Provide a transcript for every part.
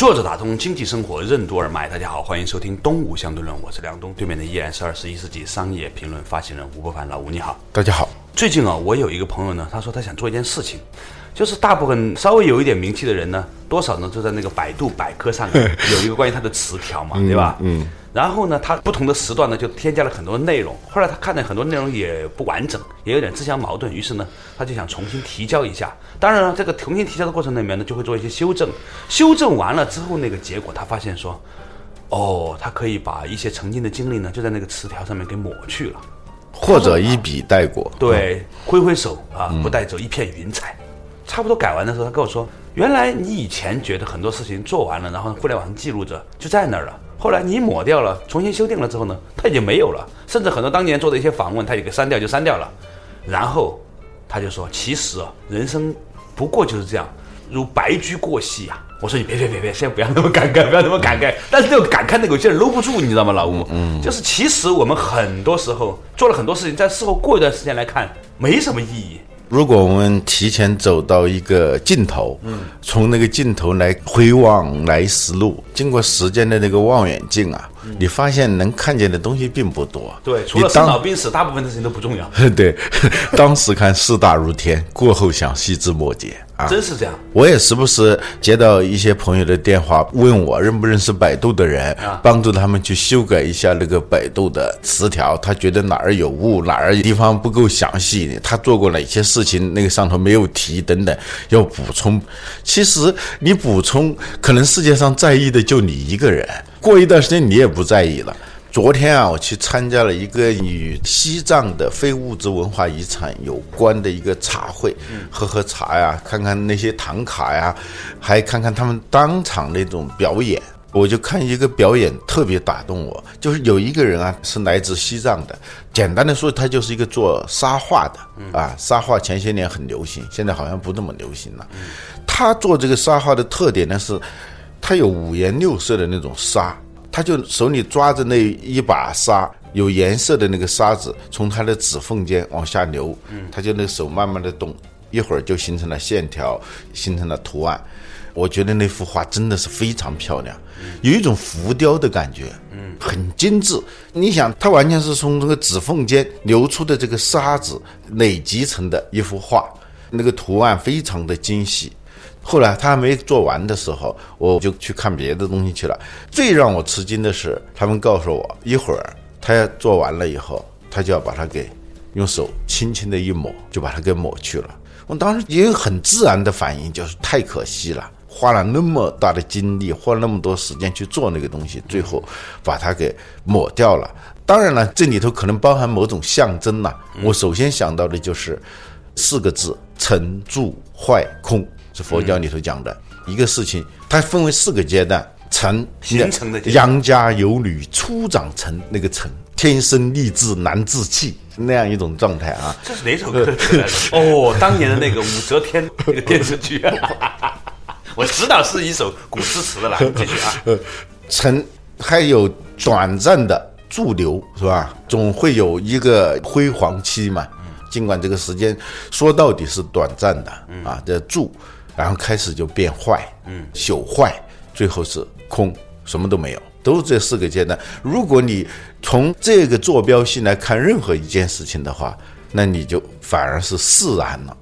坐着打通经济生活任督二脉，大家好，欢迎收听《东吴相对论》，我是梁东，对面的依然是二十一世纪商业评论发行人吴伯凡，老吴你好。大家好。最近啊，我有一个朋友呢，他说他想做一件事情，就是大部分稍微有一点名气的人呢，多少呢就在那个百度百科上有一个关于他的词条嘛，对吧？嗯。然后呢，他不同的时段呢就添加了很多内容。后来他看到很多内容也不完整，也有点自相矛盾，于是呢，他就想重新提交一下。当然了，这个重新提交的过程里面呢，就会做一些修正。修正完了之后，那个结果他发现说，哦，他可以把一些曾经的经历呢，就在那个词条上面给抹去了，或者一笔带过。对，挥挥手啊，不带走一片云彩。差不多改完的时候，他跟我说，原来你以前觉得很多事情做完了，然后互联网上记录着，就在那儿了。后来你抹掉了，重新修订了之后呢，它已经没有了，甚至很多当年做的一些访问，他也给删掉，就删掉了。然后他就说：“其实啊，人生不过就是这样，如白驹过隙啊。”我说：“你别别别别，先不要那么感慨，不要那么感慨。”但是这个感慨那个有些人搂不住，你知道吗，老吴？嗯，就是其实我们很多时候做了很多事情，在事后过一段时间来看，没什么意义。如果我们提前走到一个尽头，嗯，从那个尽头来回望来时路，经过时间的那个望远镜啊，你发现能看见的东西并不多。对，除了生老病死，大部分的事情都不重要。对，当时看事大如天，过后想细枝末节。真是这样，我也时不时接到一些朋友的电话，问我认不认识百度的人，帮助他们去修改一下那个百度的词条。他觉得哪儿有误，哪儿地方不够详细，他做过哪些事情，那个上头没有提等等，要补充。其实你补充，可能世界上在意的就你一个人，过一段时间你也不在意了。昨天啊，我去参加了一个与西藏的非物质文化遗产有关的一个茶会，喝喝茶呀，看看那些唐卡呀，还看看他们当场那种表演。我就看一个表演特别打动我，就是有一个人啊是来自西藏的，简单的说，他就是一个做沙画的啊，沙画前些年很流行，现在好像不那么流行了。他做这个沙画的特点呢是，他有五颜六色的那种沙。他就手里抓着那一把沙，有颜色的那个沙子从他的指缝间往下流，他就那手慢慢的动，一会儿就形成了线条，形成了图案。我觉得那幅画真的是非常漂亮，有一种浮雕的感觉，嗯，很精致。你想，它完全是从这个指缝间流出的这个沙子累积成的一幅画，那个图案非常的精细。后来他还没做完的时候，我就去看别的东西去了。最让我吃惊的是，他们告诉我，一会儿他要做完了以后，他就要把它给用手轻轻的一抹，就把它给抹去了。我当时也有很自然的反应，就是太可惜了，花了那么大的精力，花了那么多时间去做那个东西，最后把它给抹掉了。当然了，这里头可能包含某种象征呐。我首先想到的就是四个字：成住坏空。佛教里头讲的一个事情，它分为四个阶段：成形成的杨家有女初长成，那个成天生丽质难自弃那样一种状态啊。这是哪首歌？哦，当年的那个武则天那个电视剧，啊 我知道是一首古诗词的了。继续啊，成还有短暂的驻留是吧？总会有一个辉煌期嘛。尽管这个时间说到底是短暂的啊，这驻。然后开始就变坏，嗯，朽坏，最后是空，什么都没有，都是这四个阶段。如果你从这个坐标系来看任何一件事情的话，那你就反而是释然了。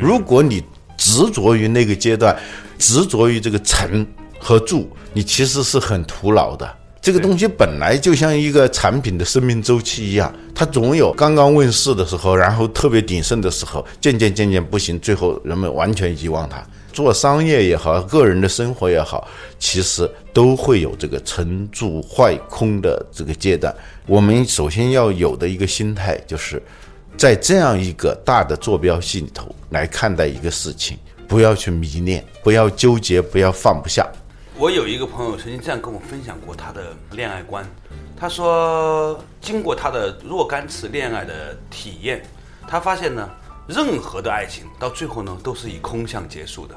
如果你执着于那个阶段，执着于这个成和住，你其实是很徒劳的。这个东西本来就像一个产品的生命周期一样，它总有刚刚问世的时候，然后特别鼎盛的时候，渐渐渐渐不行，最后人们完全遗忘它。做商业也好，个人的生活也好，其实都会有这个成住坏空的这个阶段。我们首先要有的一个心态，就是在这样一个大的坐标系里头来看待一个事情，不要去迷恋，不要纠结，不要放不下。我有一个朋友曾经这样跟我分享过他的恋爱观，他说，经过他的若干次恋爱的体验，他发现呢，任何的爱情到最后呢，都是以空相结束的。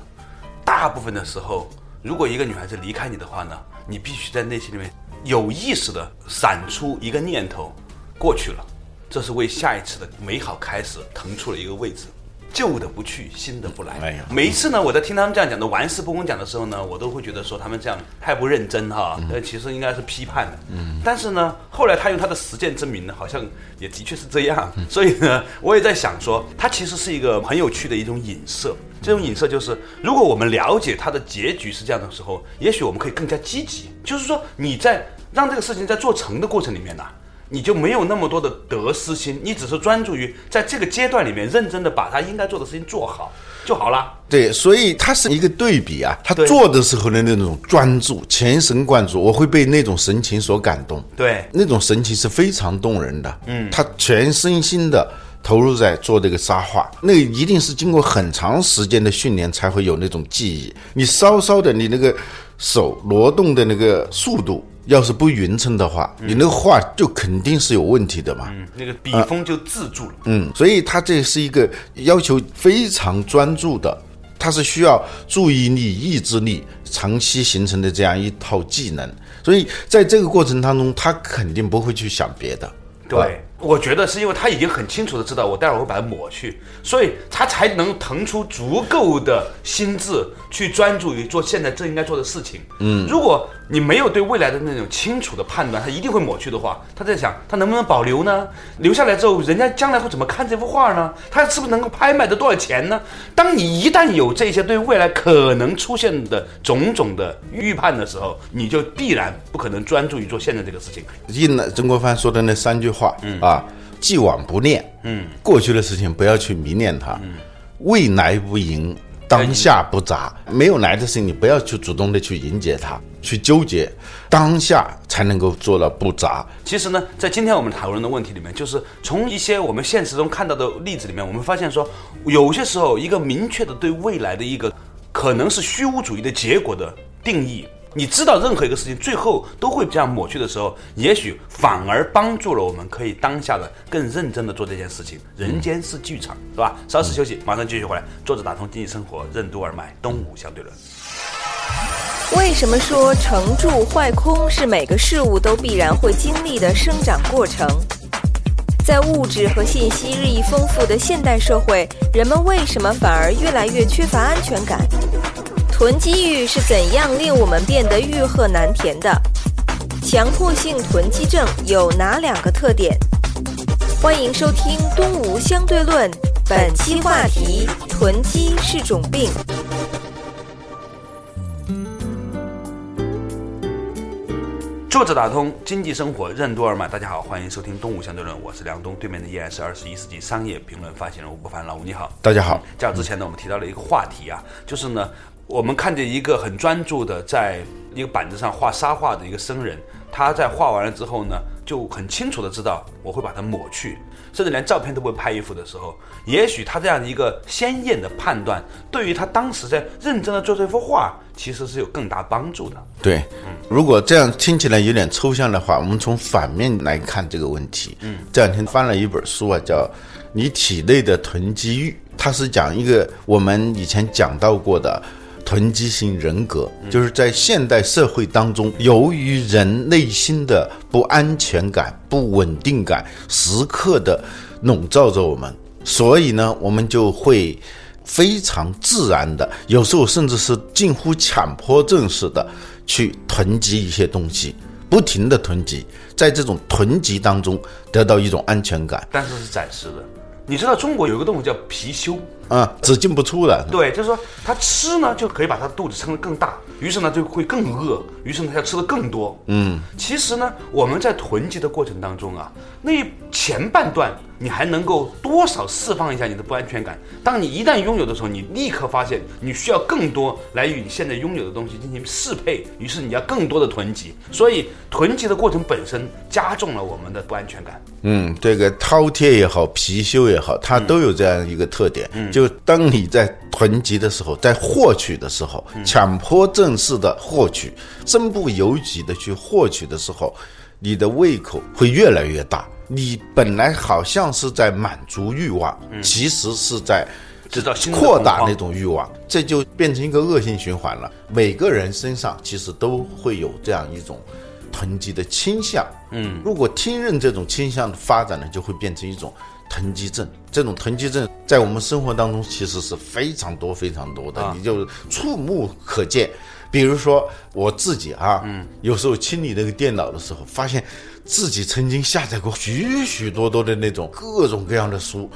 大部分的时候，如果一个女孩子离开你的话呢，你必须在内心里面有意识的闪出一个念头，过去了，这是为下一次的美好开始腾出了一个位置。旧的不去，新的不来。哎每一次呢，我在听他们这样讲的玩世不恭讲的时候呢，我都会觉得说他们这样太不认真哈。呃，其实应该是批判的。嗯。但是呢，后来他用他的实践证明呢，好像也的确是这样。所以呢，我也在想说，它其实是一个很有趣的一种影射。这种影射就是，如果我们了解它的结局是这样的时候，也许我们可以更加积极。就是说，你在让这个事情在做成的过程里面呢、你就没有那么多的得失心，你只是专注于在这个阶段里面认真的把他应该做的事情做好就好了。对，所以它是一个对比啊。他做的时候的那种专注、全神贯注，我会被那种神情所感动。对，那种神情是非常动人的。嗯，他全身心的投入在做这个沙画，那一定是经过很长时间的训练才会有那种记忆。你稍稍的，你那个手挪动的那个速度，要是不匀称的话，你那个画就肯定是有问题的嘛。嗯，那个笔锋就自住了。嗯，所以他这是一个要求非常专注的，他是需要注意力、意志力长期形成的这样一套技能。所以在这个过程当中，他肯定不会去想别的。对，我觉得是因为他已经很清楚的知道我待会儿会把它抹去，所以他才能腾出足够的心智去专注于做现在正应该做的事情。嗯，如果你没有对未来的那种清楚的判断，他一定会抹去的话，他在想他能不能保留呢？留下来之后，人家将来会怎么看这幅画呢？他是不是能够拍卖得多少钱呢？当你一旦有这些对未来可能出现的种种的预判的时候，你就必然不可能专注于做现在这个事情。应了曾国藩说的那三句话、啊：既往不恋，嗯，过去的事情不要去迷恋它，嗯。未来不迎，当下不杂，没有来的事情你不要去主动的去迎接它，去纠结，当下才能够做到不杂。其实呢，在今天我们讨论的问题里面，就是从一些我们现实中看到的例子里面，我们发现说，有些时候一个明确的对未来的一个可能是虚无主义的结果的定义，你知道任何一个事情最后都会这样抹去的时候，也许反而帮助了我们可以当下的更认真的做这件事情。人间是剧场，是吧？稍事休息，马上继续回来。作者打通经济生活，任督二脉，东吴相对论。为什么说成住坏空是每个事物都必然会经历的生长过程？在物质和信息日益丰富的现代社会，人们为什么反而越来越缺乏安全感？囤积欲是怎样令我们变得欲壑难填的？强迫性囤积症有哪两个特点？欢迎收听《东吴相对论》，本期话题：囤积是种病。作者打通经济生活任督二脉，大家好，欢迎收听《东吴相对论》，我是梁东，对面的依然是二十一世纪商业评论发行人吴伯凡，老吴你好。大家好，较之前呢，我们提到了一个话题啊，就是呢，我们看见一个很专注的在一个板子上画沙画的一个僧人，他在画完了之后呢，就很清楚的知道我会把它抹去，甚至连照片都不会拍一幅的时候，也许他这样一个鲜艳的判断，对于他当时在认真的做这幅画，其实是有更大帮助的。对，如果这样听起来有点抽象的话，我们从反面来看这个问题。嗯，这两天翻了一本书啊，叫《你体内的囤积欲》，它是讲一个我们以前讲到过的囤积型人格，就是在现代社会当中，由于人内心的不安全感、不稳定感时刻的笼罩着我们，所以呢，我们就会。非常自然的，有时候甚至是近乎强迫症似的去囤积一些东西，不停的囤积，在这种囤积当中得到一种安全感，但是是暂时的。你知道中国有一个动物叫貔貅，啊，只进不出了。对，就是说他吃呢就可以把他肚子撑得更大，于是呢就会更饿，于是呢他要吃的更多。嗯，其实呢我们在囤积的过程当中啊，那前半段你还能够多少释放一下你的不安全感。当你一旦拥有的时候，你立刻发现你需要更多来与你现在拥有的东西进行适配，于是你要更多的囤积。所以囤积的过程本身加重了我们的不安全感。嗯，这个饕餮也好，貔貅也好，它都有这样一个特点，就就当你在囤积的时候，在获取的时候，强迫症式的获取，身不由己的去获取的时候，你的胃口会越来越大。你本来好像是在满足欲望，其实是在制造新扩大那种欲望，这就变成一个恶性循环了。每个人身上其实都会有这样一种囤积的倾向。嗯，如果听任这种倾向的发展呢，就会变成一种囤积症。这种囤积症在我们生活当中其实是非常多非常多的，啊你就触目可见。比如说我自己啊，嗯，有时候清理那个电脑的时候，发现自己曾经下载过许许多多的那种各种各样的书。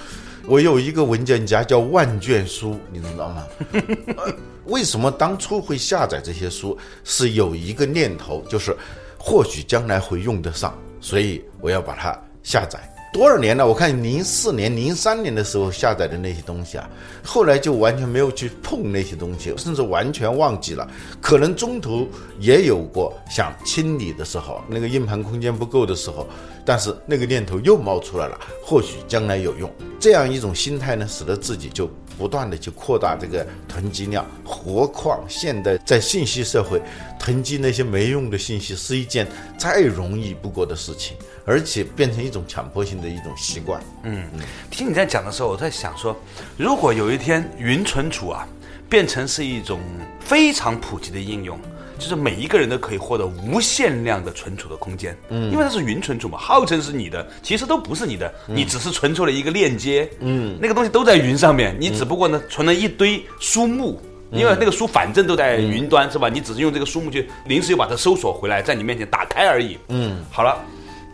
我有一个文件夹叫万卷书，你知道吗？呃为什么当初会下载这些书？是有一个念头，就是或许将来会用得上，所以我要把它下载。多少年了？我看零四年、零三年的时候下载的那些东西啊，后来就完全没有去碰那些东西，甚至完全忘记了。可能中途也有过想清理的时候，那个硬盘空间不够的时候，但是那个念头又冒出来了，或许将来有用。这样一种心态呢，使得自己就不断的去扩大这个囤积量。何况现在在信息社会，囤积那些没用的信息是一件再容易不过的事情，而且变成一种强迫性的一种习惯。嗯听你在讲的时候，我在想说，如果有一天云存储啊，变成是一种非常普及的应用，就是每一个人都可以获得无限量的存储的空间，嗯，因为它是云存储嘛，号称是你的，其实都不是你的，你只是存储了一个链接，嗯，那个东西都在云上面，你只不过呢存了一堆书目。因为那个书反正都在云端、是吧？你只是用这个书目去临时又把它搜索回来，在你面前打开而已。嗯，好了，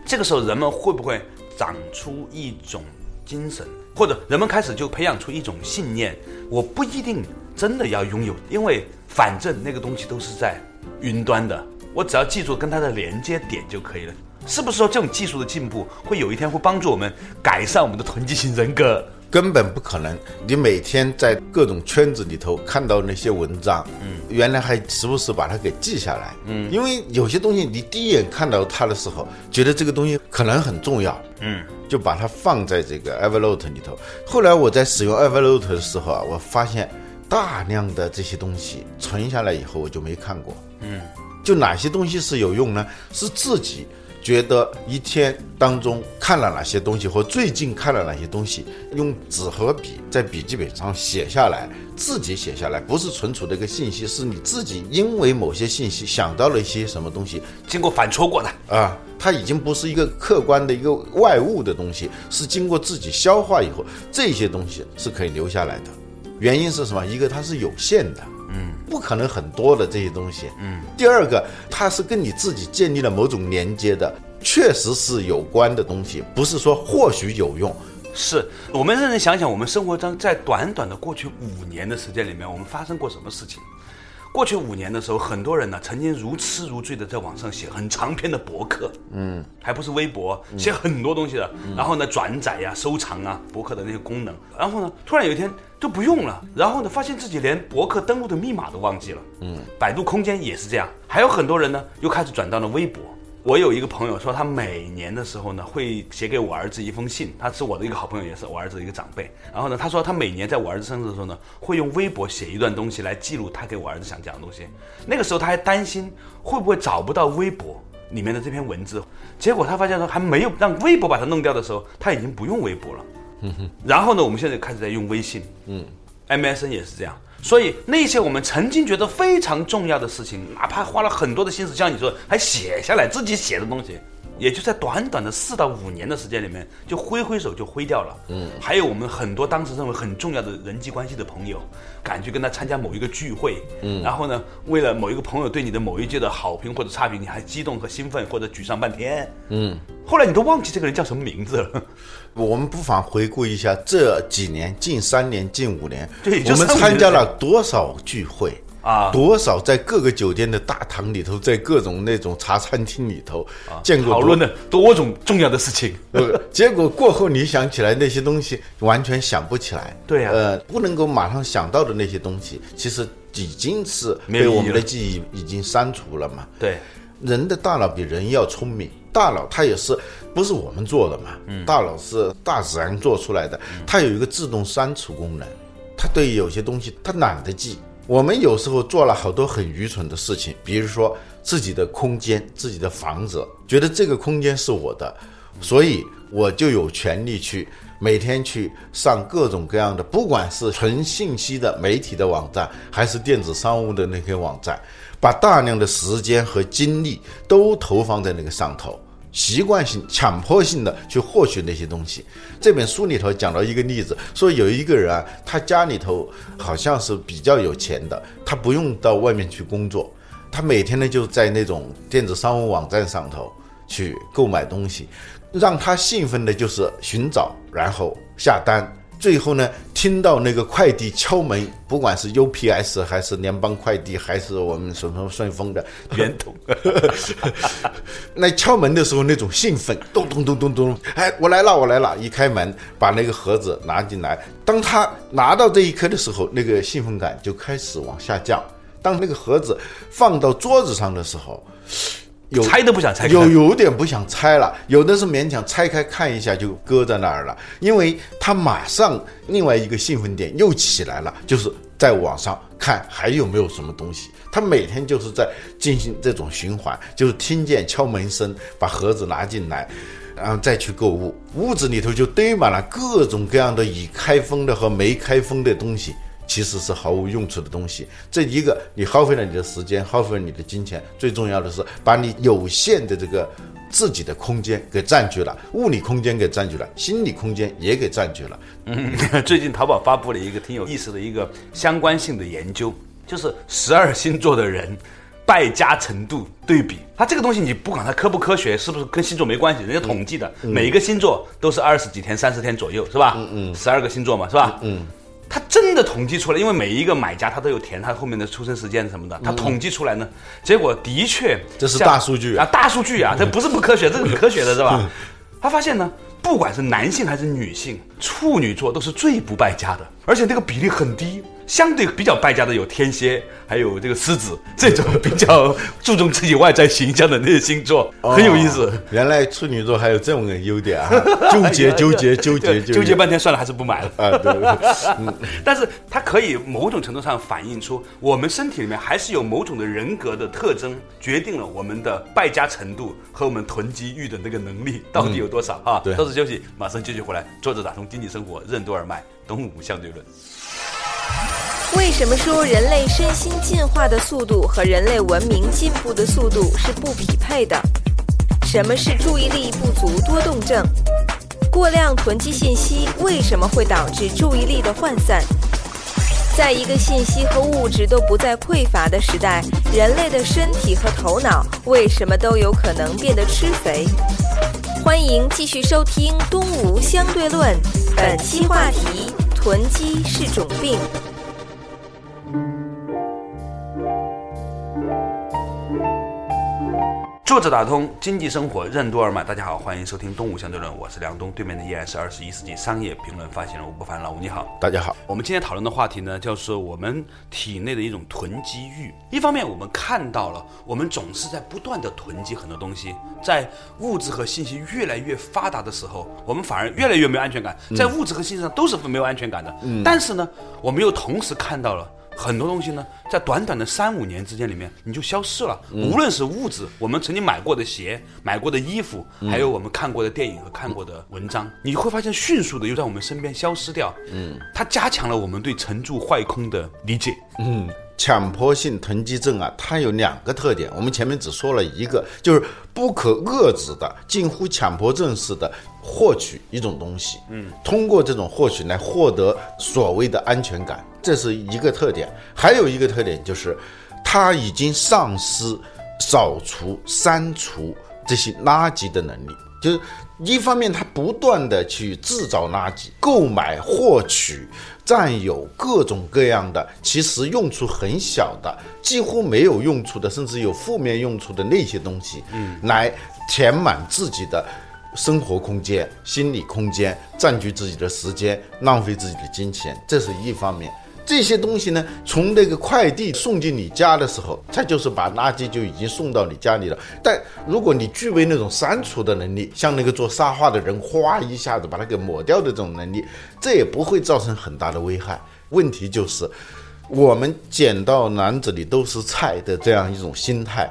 这个时候人们会不会长出一种精神，或者人们开始就培养出一种信念？我不一定真的要拥有，因为反正那个东西都是在云端的，我只要记住跟它的连接点就可以了。是不是说这种技术的进步会有一天会帮助我们改善我们的囤积型人格？根本不可能。你每天在各种圈子里头看到那些文章，嗯，原来还时不时把它给记下来，嗯，因为有些东西你第一眼看到它的时候，觉得这个东西可能很重要，嗯，就把它放在这个 Evernote 里头。后来我在使用 Evernote 的时候啊，我发现大量的这些东西存下来以后，我就没看过，嗯，就哪些东西是有用呢？是自己。觉得一天当中看了哪些东西，或最近看了哪些东西，用纸和笔在笔记本上写下来，自己写下来，不是存储的一个信息，是你自己因为某些信息想到了一些什么东西经过反刍过的，啊，它已经不是一个客观的一个外物的东西，是经过自己消化以后，这些东西是可以留下来的。原因是什么？一个它是有限的，不可能很多的这些东西，嗯。第二个，它是跟你自己建立了某种连接的，确实是有关的东西，不是说或许有用。是我们认真想想，我们生活中在短短的过去五年的时间里面，我们发生过什么事情？过去五年的时候，很多人呢曾经如痴如醉的在网上写很长篇的博客，嗯，还不是微博，写很多东西的，然后呢转载呀、收藏啊博客的那些功能，然后呢突然有一天都不用了，然后呢发现自己连博客登录的密码都忘记了，嗯，百度空间也是这样，还有很多人呢又开始转到了微博。我有一个朋友说，他每年的时候呢，会写给我儿子一封信。他是我的一个好朋友，也是我儿子的一个长辈。然后呢，他说他每年在我儿子生日的时候呢，会用微博写一段东西来记录他给我儿子想讲的东西。那个时候他还担心会不会找不到微博里面的这篇文字，结果他发现说还没有让微博把它弄掉的时候，他已经不用微博了。然后呢，我们现在开始在用微信，嗯，MSN 也是这样。所以那些我们曾经觉得非常重要的事情，哪怕花了很多的心思，像你说还写下来自己写的东西，也就在短短的四到五年的时间里面，就挥挥手就挥掉了。嗯，还有我们很多当时认为很重要的人际关系的朋友，赶去跟他参加某一个聚会，嗯，然后呢，为了某一个朋友对你的某一届的好评或者差评，你还激动和兴奋或者沮丧半天，嗯，后来你都忘记这个人叫什么名字了。我们不妨回顾一下这几年，近三年、近五年，我们参加了多少聚会啊多少在各个酒店的大堂里头，在各种那种茶餐厅里头、见过多讨论的多种重要的事情。呃，结果过后你想起来那些东西，完全想不起来。对呀呃，不能够马上想到的那些东西，其实已经是被我们的记忆已经删除了嘛。对，人的大脑比人要聪明，大脑它也是不是我们做的嘛？嗯，大脑是大自然做出来的，它有一个自动删除功能。它对有些东西它懒得记。我们有时候做了好多很愚蠢的事情，比如说自己的空间、自己的房子，觉得这个空间是我的，所以我就有权利去每天去上各种各样的，不管是纯信息的媒体的网站，还是电子商务的那些网站，把大量的时间和精力都投放在那个上头。习惯性、强迫性的去获取那些东西。这本书里头讲到一个例子，说有一个人啊，他家里头好像是比较有钱的，他不用到外面去工作，他每天呢就在那种电子商务网站上头去购买东西，让他兴奋的就是寻找，然后下单。最后呢，听到那个快递敲门，不管是 UPS 还是联邦快递，还是我们什么顺丰的圆筒，那敲门的时候那种兴奋，咚咚咚咚咚，哎，我来了，我来了！一开门，把那个盒子拿进来。当他拿到这一刻的时候，那个兴奋感就开始往下降。当那个盒子放到桌子上的时候。有拆都不想拆，有有点不想拆了，有的是勉强拆开看一下就搁在那儿了，因为他马上另外一个兴奋点又起来了，就是在网上看还有没有什么东西。他每天就是在进行这种循环，就是听见敲门声，把盒子拿进来，然后再去购物，屋子里头就堆满了各种各样的已开封的和没开封的东西。其实是毫无用处的东西。这一个，你耗费了你的时间，耗费了你的金钱，最重要的是把你有限的这个自己的空间给占据了，物理空间给占据了，心理空间也给占据了。嗯，最近淘宝发布了一个挺有意思的一个相关性的研究，就是十二星座的人败家程度对比。它这个东西你不管它科不科学，是不是跟星座没关系？人家统计的，每一个星座都是二十几天、三十天左右，是吧？嗯嗯，十二个星座嘛，是吧？嗯。他真的统计出来，因为每一个买家他都有填他后面的出生时间什么的，他统计出来呢，结果的确这是大数据啊，大数据啊，这不是不科学，这是很科学的，是吧？他发现呢，不管是男性还是女性，处女座都是最不败家的，而且这个比例很低。相对比较败家的有天蝎，还有这个狮子，这种比较注重自己外在形象的那些星座，很有意思。原来处女座还有这种个优点啊！纠结纠结纠结 纠结半天，算了，还是不买了啊！对，但是它可以某种程度上反映出我们身体里面还是有某种的人格的特征，决定了我们的败家程度和我们囤积欲的那个能力到底有多少啊！对稍事休息，马上继续回来。作者打通经济生活任督二脉，东吴相对论。为什么说人类身心进化的速度和人类文明进步的速度是不匹配的？什么是注意力不足多动症？过量囤积信息为什么会导致注意力的涣散？在一个信息和物质都不再匮乏的时代，人类的身体和头脑为什么都有可能变得吃肥？欢迎继续收听《东吴相对论》，本期话题：囤积是种病。作者打通经济生活任督二脉，大家好，欢迎收听东吴相对论，我是梁东，对面的依然是二十一世纪商业评论发行人吴不凡，老吴你好，大家好。我们今天讨论的话题呢，就是我们体内的一种囤积欲。一方面，我们看到了我们总是在不断的囤积很多东西，在物质和信息越来越发达的时候，我们反而越来越没有安全感，在物质和信息上都是没有安全感的。嗯，但是呢，我们又同时看到了。很多东西呢，在短短的三五年之间里面，你就消失了。无论是物质，我们曾经买过的鞋、买过的衣服，还有我们看过的电影和看过的文章，你会发现迅速的又在我们身边消失掉。嗯，它加强了我们对沉住坏空的理解。嗯。强迫性囤积症啊，它有两个特点，我们前面只说了一个，就是不可遏制的、近乎强迫症似的获取一种东西，嗯，通过这种获取来获得所谓的安全感，这是一个特点。还有一个特点就是，他已经丧失扫除、删除这些垃圾的能力，就是。一方面，他不断的去制造垃圾、购买、获取、占有各种各样的，其实用处很小的、几乎没有用处的，甚至有负面用处的那些东西，嗯，来填满自己的生活空间、心理空间，占据自己的时间，浪费自己的金钱，这是一方面。这些东西呢，从那个快递送进你家的时候，它就是把垃圾就已经送到你家里了。但如果你具备那种删除的能力，像那个做沙画的人，哗一下子把它给抹掉的这种能力，这也不会造成很大的危害。问题就是，我们捡到篮子里都是菜的这样一种心态。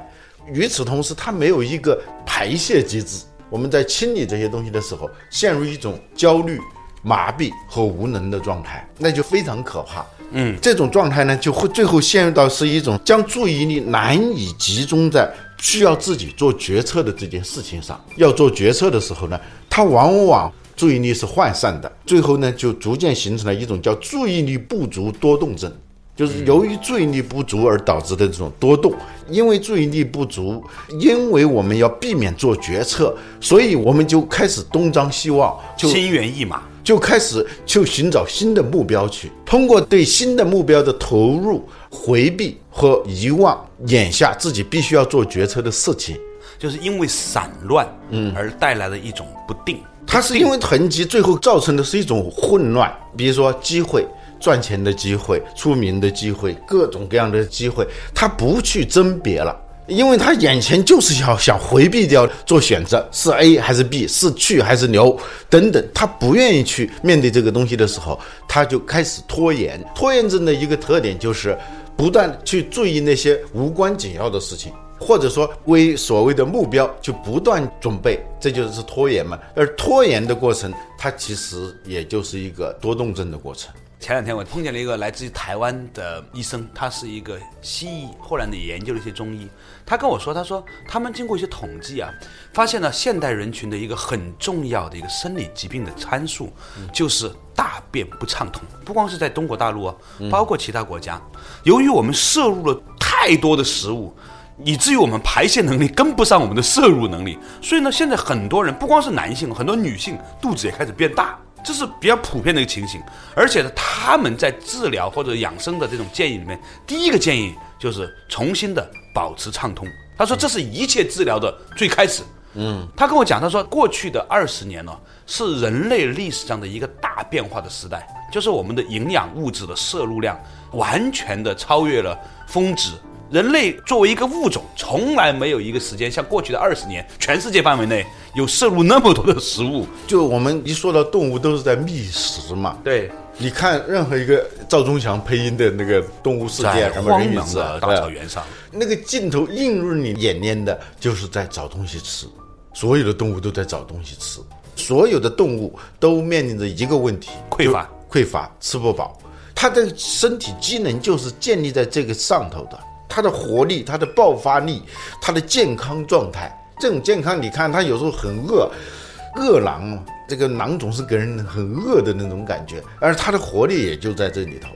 与此同时，它没有一个排泄机制。我们在清理这些东西的时候，陷入一种焦虑、麻痹和无能的状态，那就非常可怕。嗯，这种状态呢，就会最后陷入到是一种将注意力难以集中在需要自己做决策的这件事情上。要做决策的时候呢，他往往注意力是涣散的，最后呢，就逐渐形成了一种叫注意力不足多动症。就是由于注意力不足而导致的这种多动，因为注意力不足，因为我们要避免做决策，所以我们就开始东张西望，就心猿意马。就开始去寻找新的目标去，通过对新的目标的投入、回避和遗忘眼下自己必须要做决策的事情。就是因为散乱，嗯，而带来的一种不定。它是因为囤积，最后造成的是一种混乱。比如说机会、赚钱的机会、出名的机会、各种各样的机会，他不去甄别了。因为他眼前就是要想回避掉做选择，是 A 还是 B，是去还是留等等，他不愿意去面对这个东西的时候，他就开始拖延。拖延症的一个特点就是不断去注意那些无关紧要的事情，或者说为所谓的目标就不断准备，这就是拖延嘛。而拖延的过程，它其实也就是一个多动症的过程。前两天我碰见了一个来自于台湾的医生，他是一个西医，后来呢研究了一些中医。他跟我说，他说他们经过一些统计啊，发现了现代人群的一个很重要的一个生理疾病的参数，就是大便不畅通。不光是在中国大陆啊，包括其他国家，由于我们摄入了太多的食物。以至于我们排泄能力跟不上我们的摄入能力，所以呢，现在很多人不光是男性，很多女性肚子也开始变大。这是比较普遍的一个情形，而且呢，他们在治疗或者养生的这种建议里面，第一个建议就是重新的保持畅通。他说这是一切治疗的最开始。嗯，他跟我讲，他说过去的二十年呢，是人类历史上的一个大变化的时代，就是我们的营养物质的摄入量完全的超越了峰值。人类作为一个物种，从来没有一个时间像过去的二十年，全世界范围内有摄入那么多的食物。就我们一说到动物，都是在觅食嘛。对，你看任何一个赵忠祥配音的那个《动物世界》什么人与子凉的大草原上，那个镜头映入你眼帘的，就是在找东西吃。所有的动物都在找东西吃，所有的动物都面临着一个问题：匮乏匮乏，吃不饱。它的身体机能就是建立在这个上头的，它的活力、它的爆发力、它的健康状态。这种健康，你看它有时候很饿，饿狼嘛，这个狼总是给人很饿的那种感觉，而它的活力也就在这里头。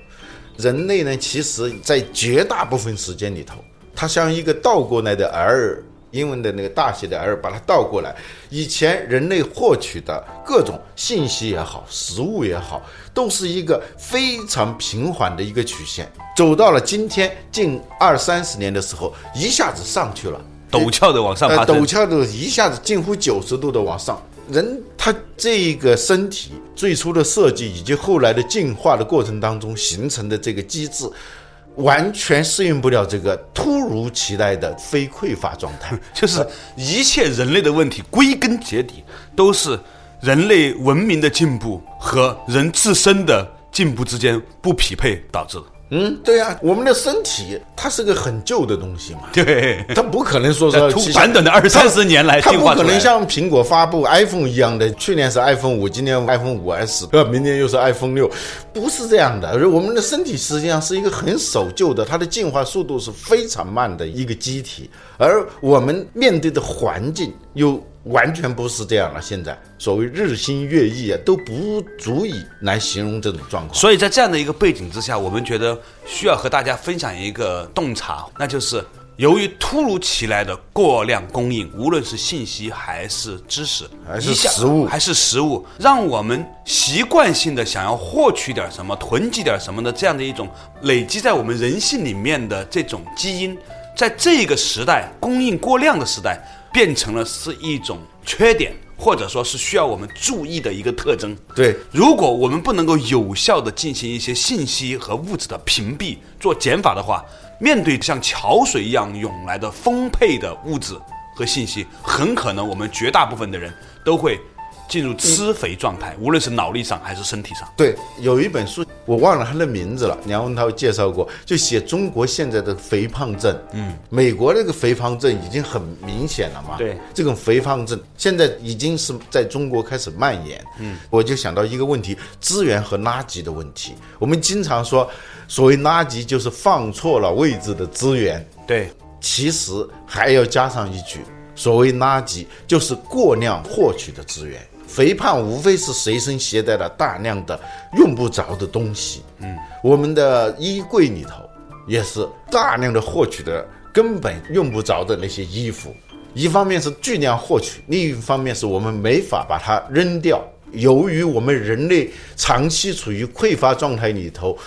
人类呢，其实在绝大部分时间里头，它像一个倒过来的 R，英文的那个大写的 L 把它倒过来。以前人类获取的各种信息也好，食物也好，都是一个非常平缓的一个曲线。走到了今天近二三十年的时候，一下子上去了。陡峭的往上爬呃，陡峭的一下子近乎九十度的往上。人他这个身体最初的设计以及后来的进化的过程当中形成的这个机制，完全适应不了这个突如其来的非匮乏状态。就是一切人类的问题，归根结底都是人类文明的进步和人自身的进步之间不匹配导致的。嗯，对呀、我们的身体它是个很旧的东西嘛，对，它不可能说说在突短短的二三十年来它不可能。像苹果发布 iPhone 一样的，去年是 iPhone 五，今年 iPhone 五 S，呃，明年又是 iPhone 六，不是这样的。而我们的身体实际上是一个很守旧的，它的进化速度是非常慢的一个机体，而我们面对的环境又完全不是这样了。现在所谓日新月异啊，都不足以来形容这种状况。所以在这样的一个背景之下，我们觉得需要和大家分享一个洞察，那就是由于突如其来的过量供应，无论是信息还是知识，还是食物还是食物，让我们习惯性的想要获取点什么、囤积点什么的这样的一种累积在我们人性里面的这种基因，在这个时代供应过量的时代，变成了是一种缺点，或者说是需要我们注意的一个特征。对，如果我们不能够有效的进行一些信息和物质的屏蔽、做减法的话，面对像潮水一样涌来的丰沛的物质和信息，很可能我们绝大部分的人都会进入吃肥状态，无论是脑力上还是身体上。对，有一本书我忘了它的名字了，梁文涛介绍过，就写中国现在的肥胖症。嗯，美国那个肥胖症已经很明显了嘛。对，这种肥胖症现在已经是在中国开始蔓延。嗯，我就想到一个问题：资源和垃圾的问题。我们经常说，所谓垃圾就是放错了位置的资源。对，其实还要加上一句，所谓垃圾就是过量获取的资源。肥胖无非是随身携带了大量的用不着的东西。嗯，我们的衣柜里头也是大量的获取的根本用不着的那些衣服。一方面是巨量获取，另一方面是我们没法把它扔掉。由于我们人类长期处于匮乏状态里头，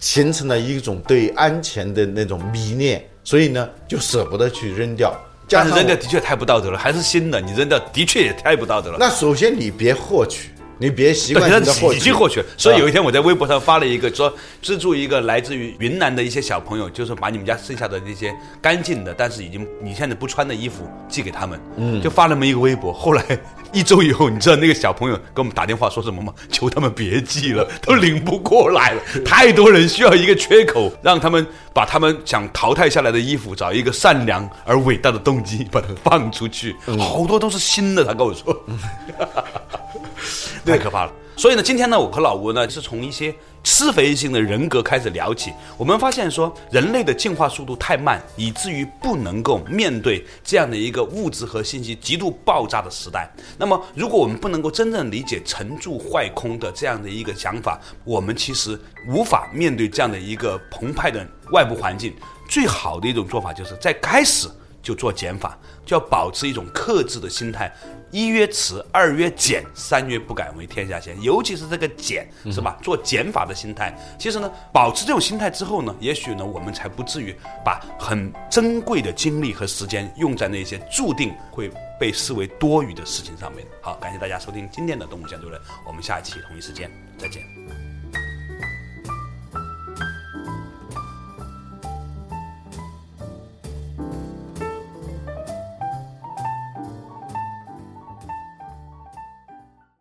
形成了一种对安全的那种迷恋，所以呢，就舍不得去扔掉。但是扔掉的确太不道德了，还是新的，你扔掉的确也太不道德了。那首先你别获取，你别习惯性的获取。去获取。所以有一天我在微博上发了一个，说资助一个来自于云南的一些小朋友，就是把你们家剩下的那些干净的，但是已经你现在不穿的衣服寄给他们。嗯，就发那么一个微博。后来一周以后，你知道那个小朋友给我们打电话说什么吗？求他们别寄了，都领不过来了。太多人需要一个缺口，让他们把他们想淘汰下来的衣服，找一个善良而伟大的动机把它放出去。好多都是新的，他跟我说。太可怕了。所以呢，今天呢，我和老吴呢是从一些吃肥性的人格开始聊起。我们发现说，人类的进化速度太慢，以至于不能够面对这样的一个物质和信息极度爆炸的时代。那么，如果我们不能够真正理解沉住坏空的这样的一个想法，我们其实无法面对这样的一个澎湃的外部环境。最好的一种做法，就是在开始。就做减法，就要保持一种克制的心态。一曰持，二曰减，三曰不敢为天下先。尤其是这个减，是吧？做减法的心态，其实呢，保持这种心态之后呢，也许呢，我们才不至于把很珍贵的精力和时间用在那些注定会被视为多余的事情上面。好，感谢大家收听今天的动物相对论，我们下一期同一时间再见。